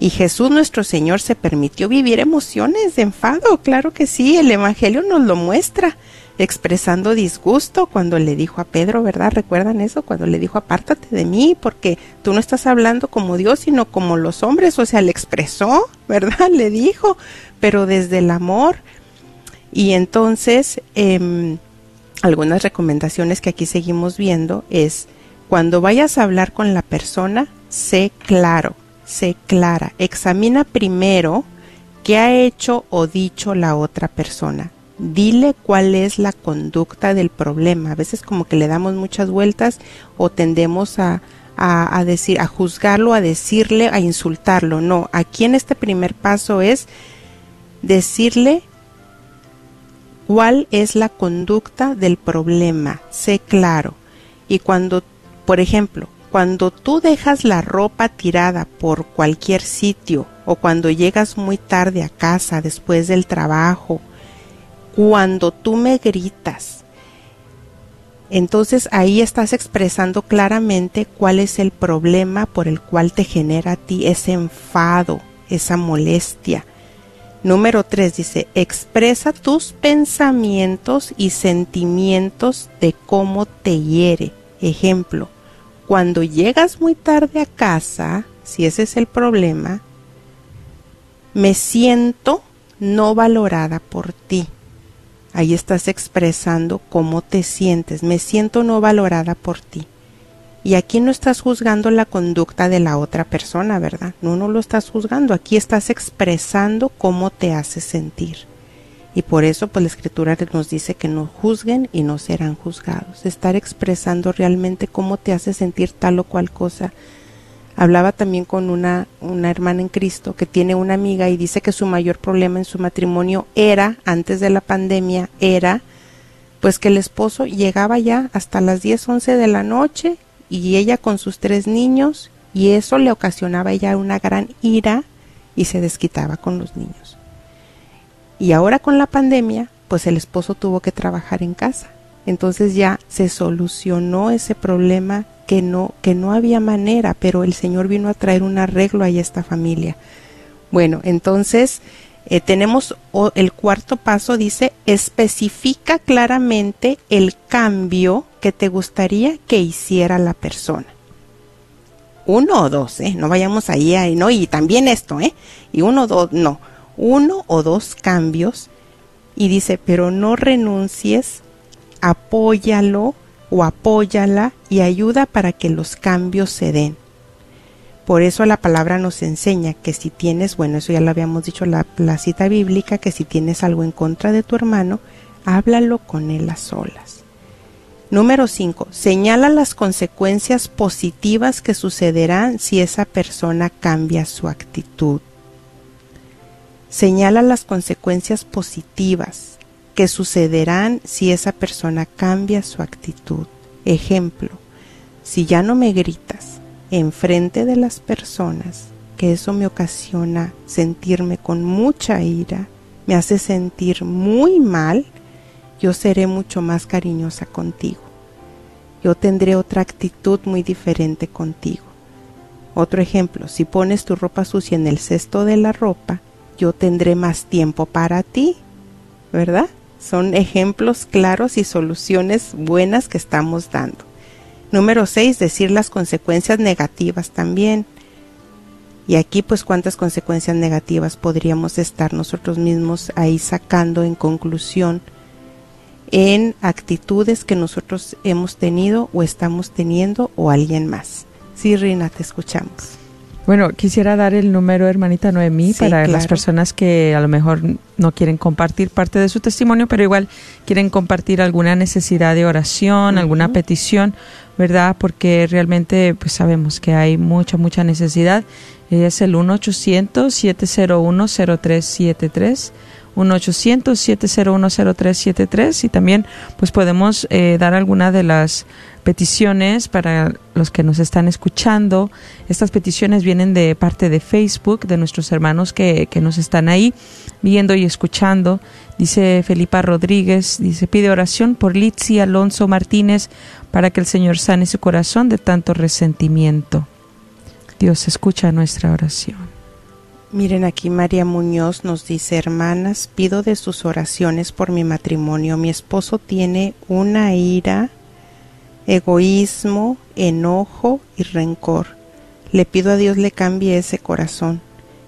[SPEAKER 1] Y Jesús nuestro Señor se permitió vivir emociones de enfado, claro que sí, el Evangelio nos lo muestra, expresando disgusto cuando le dijo a Pedro, ¿verdad? ¿Recuerdan eso? Cuando le dijo, apártate de mí, porque tú no estás hablando como Dios, sino como los hombres, o sea, le expresó, ¿verdad? Le dijo, pero desde el amor. Y entonces, em, algunas recomendaciones que aquí seguimos viendo es, cuando vayas a hablar con la persona, sé claro, sé clara, examina primero qué ha hecho o dicho la otra persona. Dile cuál es la conducta del problema. A veces como que le damos muchas vueltas o tendemos a, a, decir, a juzgarlo, a decirle, a insultarlo. No, aquí en este primer paso es decirle cuál es la conducta del problema. Sé claro. Y cuando por ejemplo, cuando tú dejas la ropa tirada por cualquier sitio o cuando llegas muy tarde a casa después del trabajo, cuando tú me gritas, entonces ahí estás expresando claramente cuál es el problema por el cual te genera a ti ese enfado, esa molestia. Número tres dice, expresa tus pensamientos y sentimientos de cómo te hiere. Ejemplo, cuando llegas muy tarde a casa, si ese es el problema, me siento no valorada por ti. Ahí estás expresando cómo te sientes. Me siento no valorada por ti. Y aquí no estás juzgando la conducta de la otra persona, ¿verdad? No, no lo estás juzgando. Aquí estás expresando cómo te hace sentir. Y por eso, pues la escritura nos dice que no juzguen y no serán juzgados. Estar expresando realmente cómo te hace sentir tal o cual cosa. Hablaba también con una, una hermana en Cristo que tiene una amiga y dice que su mayor problema en su matrimonio era, antes de la pandemia, era pues que el esposo llegaba ya hasta las 10, 11 de la noche y ella con sus tres niños y eso le ocasionaba a ella una gran ira y se desquitaba con los niños. Y ahora con la pandemia, pues el esposo tuvo que trabajar en casa. Entonces ya se solucionó ese problema que no, que no había manera, pero el Señor vino a traer un arreglo a esta familia. Bueno, entonces eh, tenemos el cuarto paso, dice, especifica claramente el cambio que te gustaría que hiciera la persona. Uno o dos, ¿eh? No vayamos ahí, ahí, ¿no? Y también esto, ¿eh? Y uno o dos, no uno o dos cambios y dice, pero no renuncies, apóyalo o apóyala y ayuda para que los cambios se den. Por eso la palabra nos enseña que si tienes, bueno, eso ya lo habíamos dicho la, la cita bíblica, que si tienes algo en contra de tu hermano, háblalo con él a solas. Número 5. Señala las consecuencias positivas que sucederán si esa persona cambia su actitud señala las consecuencias positivas que sucederán si esa persona cambia su actitud. Ejemplo, si ya no me gritas enfrente de las personas, que eso me ocasiona sentirme con mucha ira, me hace sentir muy mal, yo seré mucho más cariñosa contigo. Yo tendré otra actitud muy diferente contigo. Otro ejemplo, si pones tu ropa sucia en el cesto de la ropa, yo tendré más tiempo para ti, ¿verdad? Son ejemplos claros y soluciones buenas que estamos dando. Número 6, decir las consecuencias negativas también. Y aquí pues cuántas consecuencias negativas podríamos estar nosotros mismos ahí sacando en conclusión en actitudes que nosotros hemos tenido o estamos teniendo o alguien más. Sí, Rina, te escuchamos.
[SPEAKER 2] Bueno, quisiera dar el número, hermanita Noemí, para las personas que a lo mejor no quieren compartir parte de su testimonio, pero igual quieren compartir alguna necesidad de oración, alguna petición, ¿verdad? Porque realmente pues sabemos que hay mucha, mucha necesidad. Es el 1-800-701-0373. 1-800-701-0373 y también pues podemos eh, dar alguna de las peticiones para los que nos están escuchando. Estas peticiones vienen de parte de Facebook, de nuestros hermanos que, que nos están ahí viendo y escuchando. Dice Felipa Rodríguez, dice, pide oración por Litsi Alonso Martínez para que el Señor sane su corazón de tanto resentimiento. Dios escucha nuestra oración.
[SPEAKER 1] Miren aquí María Muñoz nos dice, hermanas, pido de sus oraciones por mi matrimonio. Mi esposo tiene una ira, egoísmo, enojo y rencor. Le pido a Dios le cambie ese corazón.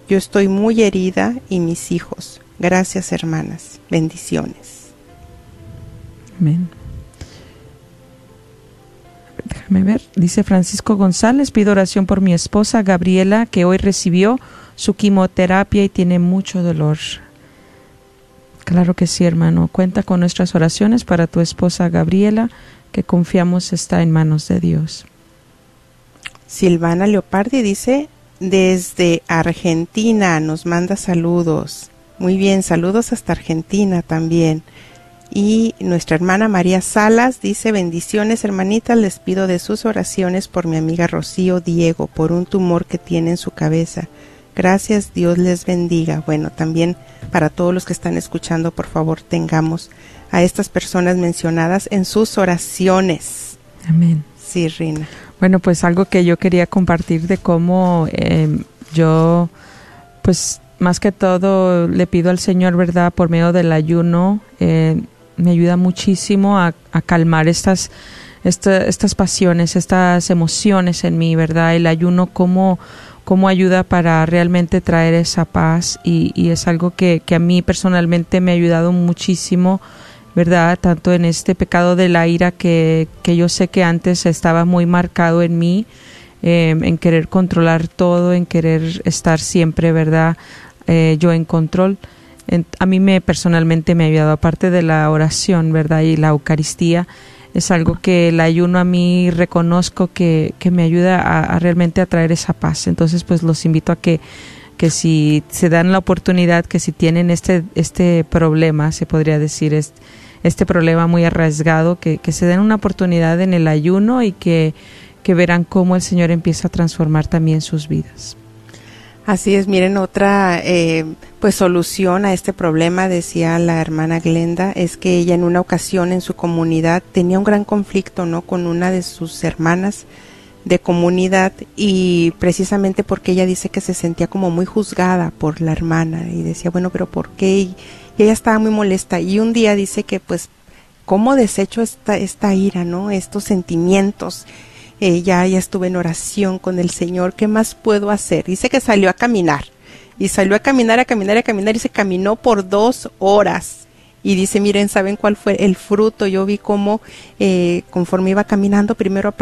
[SPEAKER 1] Yo estoy muy herida y mis hijos. Gracias hermanas. Bendiciones.
[SPEAKER 2] Amén. Déjame ver. Dice Francisco González, pido oración por mi esposa Gabriela, que hoy recibió su quimioterapia y tiene mucho dolor. Claro que sí, hermano. Cuenta con nuestras oraciones para tu esposa Gabriela, que confiamos está en manos de Dios.
[SPEAKER 1] Silvana Leopardi dice, desde Argentina nos manda saludos. Muy bien, saludos hasta Argentina también. Y nuestra hermana María Salas dice, bendiciones hermanitas, les pido de sus oraciones por mi amiga Rocío Diego, por un tumor que tiene en su cabeza. Gracias, Dios les bendiga. Bueno, también para todos los que están escuchando, por favor, tengamos a estas personas mencionadas en sus oraciones.
[SPEAKER 2] Amén.
[SPEAKER 1] Sí, Rina.
[SPEAKER 2] Bueno, pues algo que yo quería compartir de cómo eh, yo, pues más que todo le pido al Señor, ¿verdad? Por medio del ayuno, eh, me ayuda muchísimo a, a calmar estas, esta, estas pasiones, estas emociones en mí, ¿verdad? El ayuno como cómo ayuda para realmente traer esa paz y, es algo que, a mí personalmente me ha ayudado muchísimo, ¿verdad? Tanto en este pecado de la ira que, que yo sé que antes estaba muy marcado en mí, eh, en querer controlar todo, en querer estar siempre, ¿verdad? Eh, yo en control. A mí me personalmente me ha ayudado, aparte de la oración, ¿verdad? Y la Eucaristía, es algo que el ayuno a mí reconozco que, que me ayuda a, realmente a traer esa paz. Entonces, pues los invito a que, que si se dan la oportunidad, que si tienen este, este problema, se podría decir, este, este problema muy arriesgado, que, que se den una oportunidad en el ayuno y que, que verán cómo el Señor empieza a transformar también sus vidas.
[SPEAKER 1] Así es, miren, otra eh, pues solución a este problema, decía la hermana Glenda, es que ella en una ocasión en su comunidad tenía un gran conflicto, ¿no? Con una de sus hermanas de comunidad y precisamente porque ella dice que se sentía como muy juzgada por la hermana y decía, bueno, pero ¿por qué? Y, ella estaba muy molesta y un día dice que pues, ¿cómo desecho esta, esta ira, ¿no? Estos sentimientos eh, ya, estuve en oración con el Señor, ¿qué más puedo hacer? Dice que salió a caminar y salió a caminar, a caminar, a caminar y se caminó por dos horas. Y dice, miren, ¿saben cuál fue el fruto? Yo vi cómo eh, conforme iba caminando, primero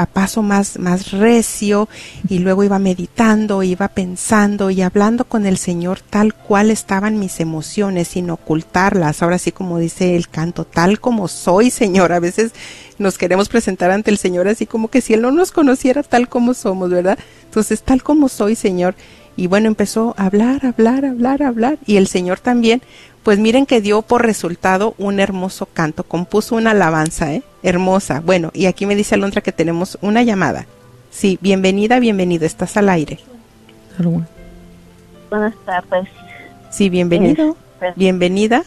[SPEAKER 1] a, paso más, más recio y luego iba meditando, iba pensando y hablando con el Señor tal cual estaban mis emociones, sin ocultarlas. Ahora sí, como dice el canto, tal como soy, Señor. A veces nos queremos presentar ante el Señor así como que si Él no nos conociera tal como somos, ¿verdad? Entonces, tal como soy, Señor. Y bueno, empezó a hablar, hablar, hablar, hablar. Y el Señor también, pues miren que dio por resultado un hermoso canto, compuso una alabanza, ¿eh? Hermosa. Bueno, y aquí me dice Alondra que tenemos una llamada. Sí, bienvenida, bienvenido, estás al aire.
[SPEAKER 3] Buenas tardes.
[SPEAKER 1] Sí, bienvenido.
[SPEAKER 3] Pues,
[SPEAKER 1] Bienvenida.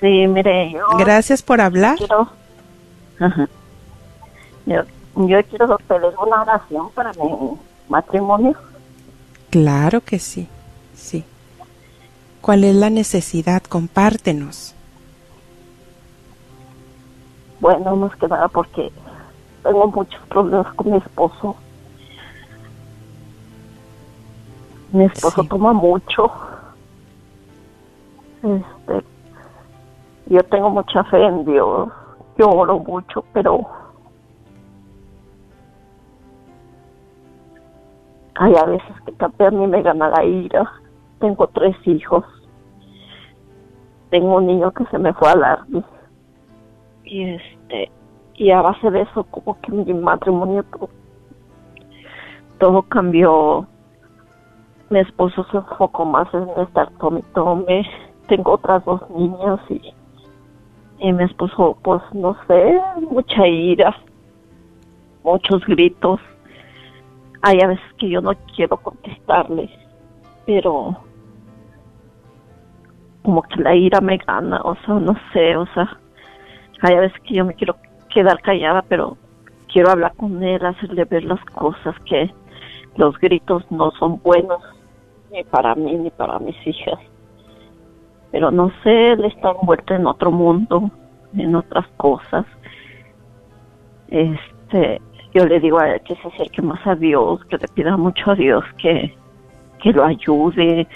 [SPEAKER 3] Sí, mire, yo.
[SPEAKER 1] Gracias por hablar.
[SPEAKER 3] Quiero, ajá, yo, yo quiero pedir una oración para mi matrimonio.
[SPEAKER 1] Claro que sí, sí. ¿Cuál es la necesidad? Compártenos.
[SPEAKER 3] Bueno, más que nada porque tengo muchos problemas con mi esposo. Mi esposo
[SPEAKER 1] Sí.
[SPEAKER 3] toma mucho. Este, yo tengo mucha fe en Dios. Yo oro mucho, pero hay a veces que también a mí me gana la ira. Tengo tres hijos. Tengo un niño que se me fue al army. Y este, y a base de eso como que mi matrimonio todo, cambió. Mi esposo se enfocó más en estar tome tome tengo otras dos niñas y, y mi esposo, pues no sé, mucha ira, muchos gritos. Hay a veces que yo no quiero contestarle, pero como que la ira me gana, o sea, no sé, o sea, hay veces que yo me quiero quedar callada, pero quiero hablar con él, hacerle ver las cosas, que los gritos no son buenos ni para mí ni para mis hijas. Pero no sé, él está envuelto en otro mundo, en otras cosas. Este, yo le digo a él que se acerque más a Dios, que le pida mucho a Dios que, que lo ayude.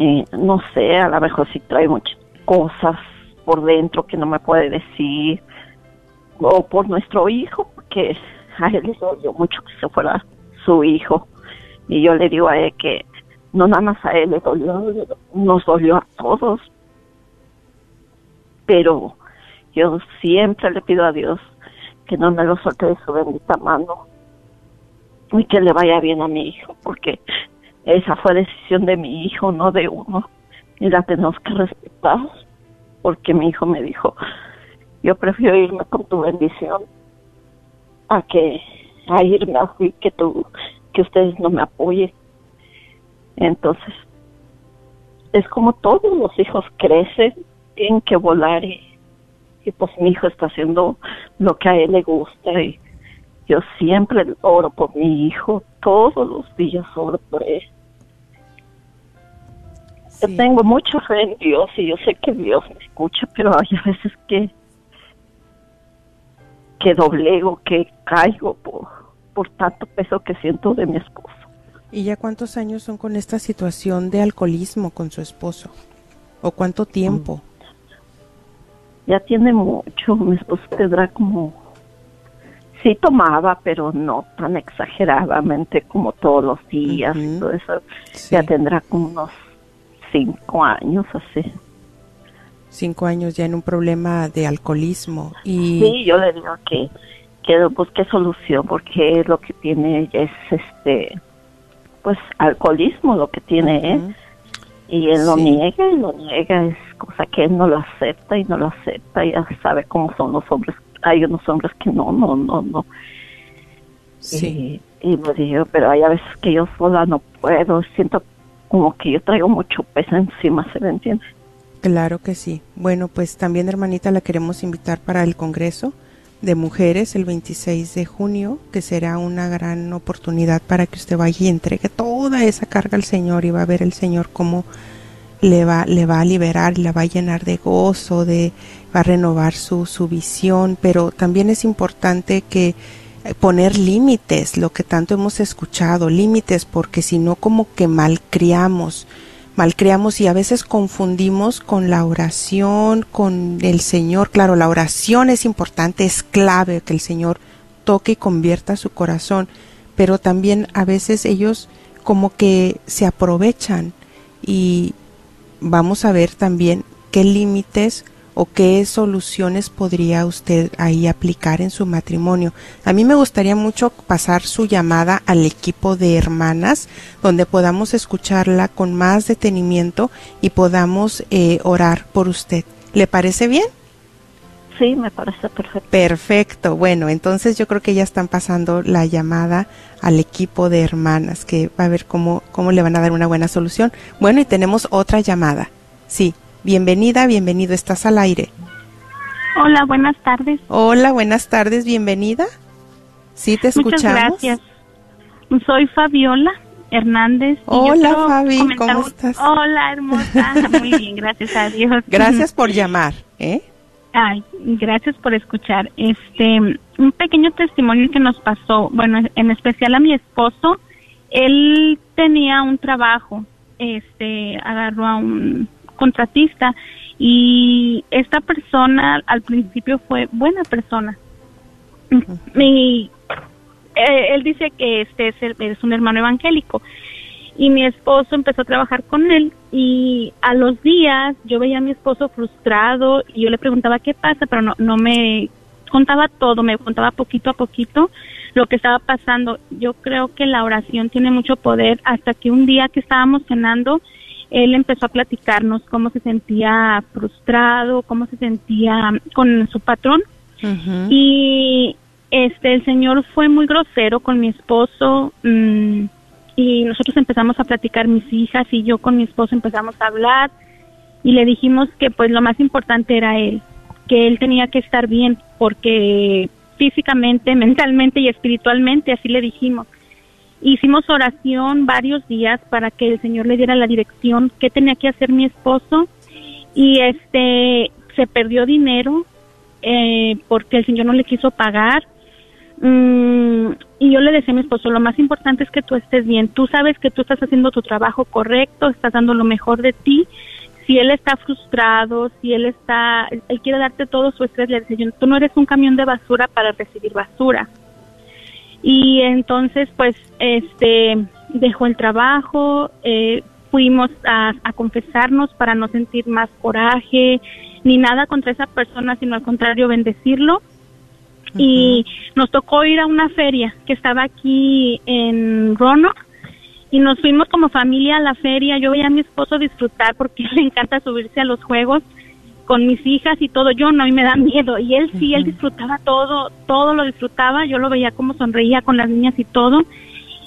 [SPEAKER 3] Eh, no sé, a lo mejor si trae muchas cosas por dentro que no me puede decir. O por nuestro hijo, porque a él le dolió mucho que se fuera su hijo. Y yo le digo a él que no nada más a él le dolió, nos dolió a todos. Pero yo siempre le pido a Dios que no me lo suelte de su bendita mano y que le vaya bien a mi hijo, porque esa fue decisión de mi hijo, no de uno, y la tenemos que respetar, porque mi hijo me dijo, yo prefiero irme con tu bendición a que a irme así que tú que ustedes no me apoyen entonces es como todos los hijos crecen tienen que volar y, y pues mi hijo está haciendo lo que a él le gusta y yo siempre oro por mi hijo todos los días oro por él yo tengo mucha fe en Dios y yo sé que Dios me escucha pero hay a veces que que doblego, que caigo por, por tanto peso que siento de mi esposo.
[SPEAKER 1] ¿Y ya cuántos años son con esta situación de alcoholismo con su esposo? ¿O cuánto tiempo?
[SPEAKER 3] Ya tiene mucho, mi esposo tendrá como, sí tomaba, pero no tan exageradamente como todos los días y todo eso.
[SPEAKER 1] Sí.
[SPEAKER 3] Ya tendrá como unos cinco años así.
[SPEAKER 1] Cinco años ya en un problema de alcoholismo. Y
[SPEAKER 3] Sí, yo le digo que, que busque solución porque lo que tiene ella es este, pues alcoholismo lo que tiene él.
[SPEAKER 1] Ujú.
[SPEAKER 3] Y él lo niega y lo niega, es cosa que él no lo acepta y no lo acepta, ya sabe cómo son los hombres, hay unos hombres que no, no, no, no.
[SPEAKER 1] sí.
[SPEAKER 3] Y, y me digo, pero hay a veces que yo sola no puedo, siento como que yo traigo mucho peso encima, ¿se me entiende?
[SPEAKER 1] Claro que sí. Bueno, pues también, hermanita, la queremos invitar para el Congreso de Mujeres el 26 de junio, que será una gran oportunidad para que usted vaya y entregue toda esa carga al Señor y va a ver el Señor cómo le va, le va a liberar, la va a llenar de gozo, de, va a renovar su, su visión, pero también es importante que poner límites, lo que tanto hemos escuchado, límites, porque si no como que malcriamos, malcriamos y a veces confundimos con la oración, con el Señor. Claro, la oración es importante, es clave que el Señor toque y convierta su corazón, pero también a veces ellos como que se aprovechan y vamos a ver también qué límites o qué soluciones podría usted ahí aplicar en su matrimonio. A mí me gustaría mucho pasar su llamada al equipo de hermanas, donde podamos escucharla con más detenimiento y podamos eh, orar por usted. ¿Le parece bien?
[SPEAKER 3] Sí, me parece perfecto.
[SPEAKER 1] Perfecto. Bueno, entonces yo creo que ya están pasando la llamada al equipo de hermanas, que va a ver cómo, cómo le van a dar una buena solución. Bueno, y tenemos otra llamada. Sí, bienvenida, bienvenido, estás al aire.
[SPEAKER 4] Hola, buenas tardes.
[SPEAKER 1] Hola, buenas tardes, bienvenida. Sí, te escuchamos.
[SPEAKER 4] Muchas gracias. Soy Fabiola Hernández.
[SPEAKER 1] Hola, Fabi,
[SPEAKER 4] comentar
[SPEAKER 1] ¿cómo estás?
[SPEAKER 4] Hola, hermosa. Muy bien, gracias a Dios.
[SPEAKER 1] Gracias por llamar, ¿eh?
[SPEAKER 4] Ay, gracias por escuchar. Este, un pequeño testimonio que nos pasó, bueno, en especial a mi esposo, él tenía un trabajo, este, agarró a un contratista y esta persona al principio fue buena persona. Y eh, él dice que este es, el- es un hermano evangélico y mi esposo empezó a trabajar con él y a los días yo veía a mi esposo frustrado y yo le preguntaba qué pasa, pero no, no me contaba todo, me contaba poquito a poquito lo que estaba pasando. Yo creo que la oración tiene mucho poder hasta que un día que estábamos cenando él empezó a platicarnos cómo se sentía frustrado, cómo se sentía con su patrón y este el señor fue muy grosero con mi esposo mm, y nosotros empezamos a platicar mis hijas y yo con mi esposo empezamos a hablar y le dijimos que pues lo más importante era él, que él tenía que estar bien porque físicamente, mentalmente y espiritualmente así le dijimos. Hicimos oración varios días para que el Señor le diera la dirección qué tenía que hacer mi esposo y este se perdió dinero eh, porque el Señor no le quiso pagar. Mm, y yo le decía a mi esposo, lo más importante es que tú estés bien. Tú sabes que tú estás haciendo tu trabajo correcto, estás dando lo mejor de ti. Si él está frustrado, si él está, él quiere darte todo su estrés, le decía tú no eres un camión de basura para recibir basura. Y entonces, pues, este, dejó el trabajo, eh, fuimos a, a confesarnos para no sentir más coraje ni nada contra esa persona, sino al contrario, bendecirlo. Y nos tocó ir a una feria que estaba aquí en Roanoke y nos fuimos como familia a la feria. Yo veía a mi esposo disfrutar porque le encanta subirse a los juegos con mis hijas y todo. Yo no, y me da miedo. Y él sí, él disfrutaba todo, todo lo disfrutaba. Yo lo veía como sonreía con las niñas y todo.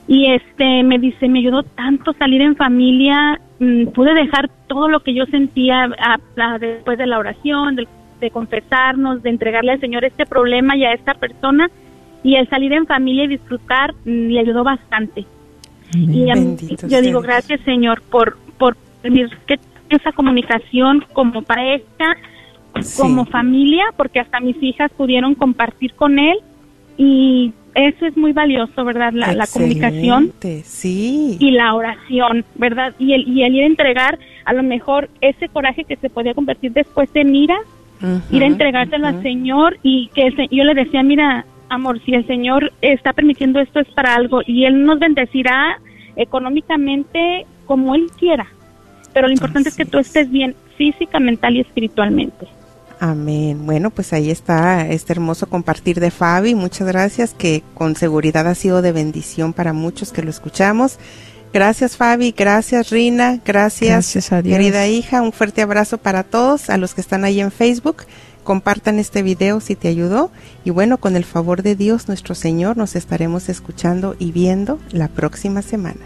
[SPEAKER 4] Y este me dice, me ayudó tanto salir en familia. mm, pude dejar todo lo que yo sentía a- a- después de la oración, de confesarnos, de entregarle al Señor este problema y a esta persona y el salir en familia y disfrutar mm, le ayudó bastante. Y a mí- yo digo, gracias Señor por, por permitir que esa comunicación como pareja,
[SPEAKER 1] Sí.
[SPEAKER 4] como familia, porque hasta mis hijas pudieron compartir con él y eso es muy valioso, ¿verdad? La, la comunicación
[SPEAKER 1] Sí.
[SPEAKER 4] y la oración, ¿verdad? Y el, y el ir a entregar a lo mejor ese coraje que se podía convertir después en ira, ir a entregárselo al. Señor y que el yo le decía, mira, amor, si el Señor está permitiendo esto es para algo y Él nos bendecirá económicamente como Él quiera. Pero lo importante es que tú estés bien física, mental y espiritualmente.
[SPEAKER 1] Amén. Bueno, pues ahí está este hermoso compartir de Fabi. Muchas gracias, que con seguridad ha sido de bendición para muchos que lo escuchamos. Gracias Fabi, gracias Rina, gracias,
[SPEAKER 2] Gracias a Dios.
[SPEAKER 1] querida hija. Un fuerte abrazo para todos, a los que están ahí en Facebook. Compartan este video si te ayudó. Y bueno, con el favor de Dios nuestro Señor, nos estaremos escuchando y viendo la próxima semana.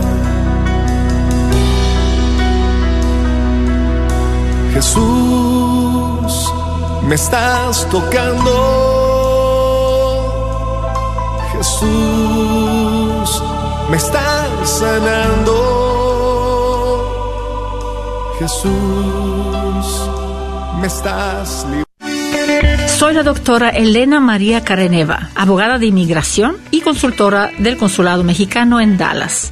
[SPEAKER 5] Jesús, me estás tocando. Jesús, me estás sanando. Jesús, me estás.
[SPEAKER 6] Soy la doctora Elena María Careneva, abogada de inmigración y consultora del Consulado Mexicano en Dallas.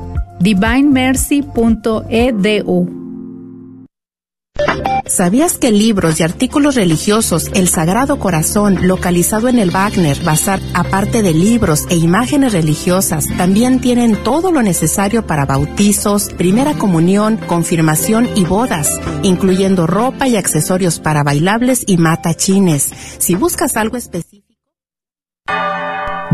[SPEAKER 7] divinemercy.edu.
[SPEAKER 1] ¿Sabías que libros y artículos religiosos, el Sagrado Corazón, localizado en el Wagner Bazar, aparte de libros e imágenes religiosas, también tienen todo lo necesario para bautizos, primera comunión, confirmación y bodas, incluyendo ropa y accesorios para bailables y matachines? Si buscas algo específico,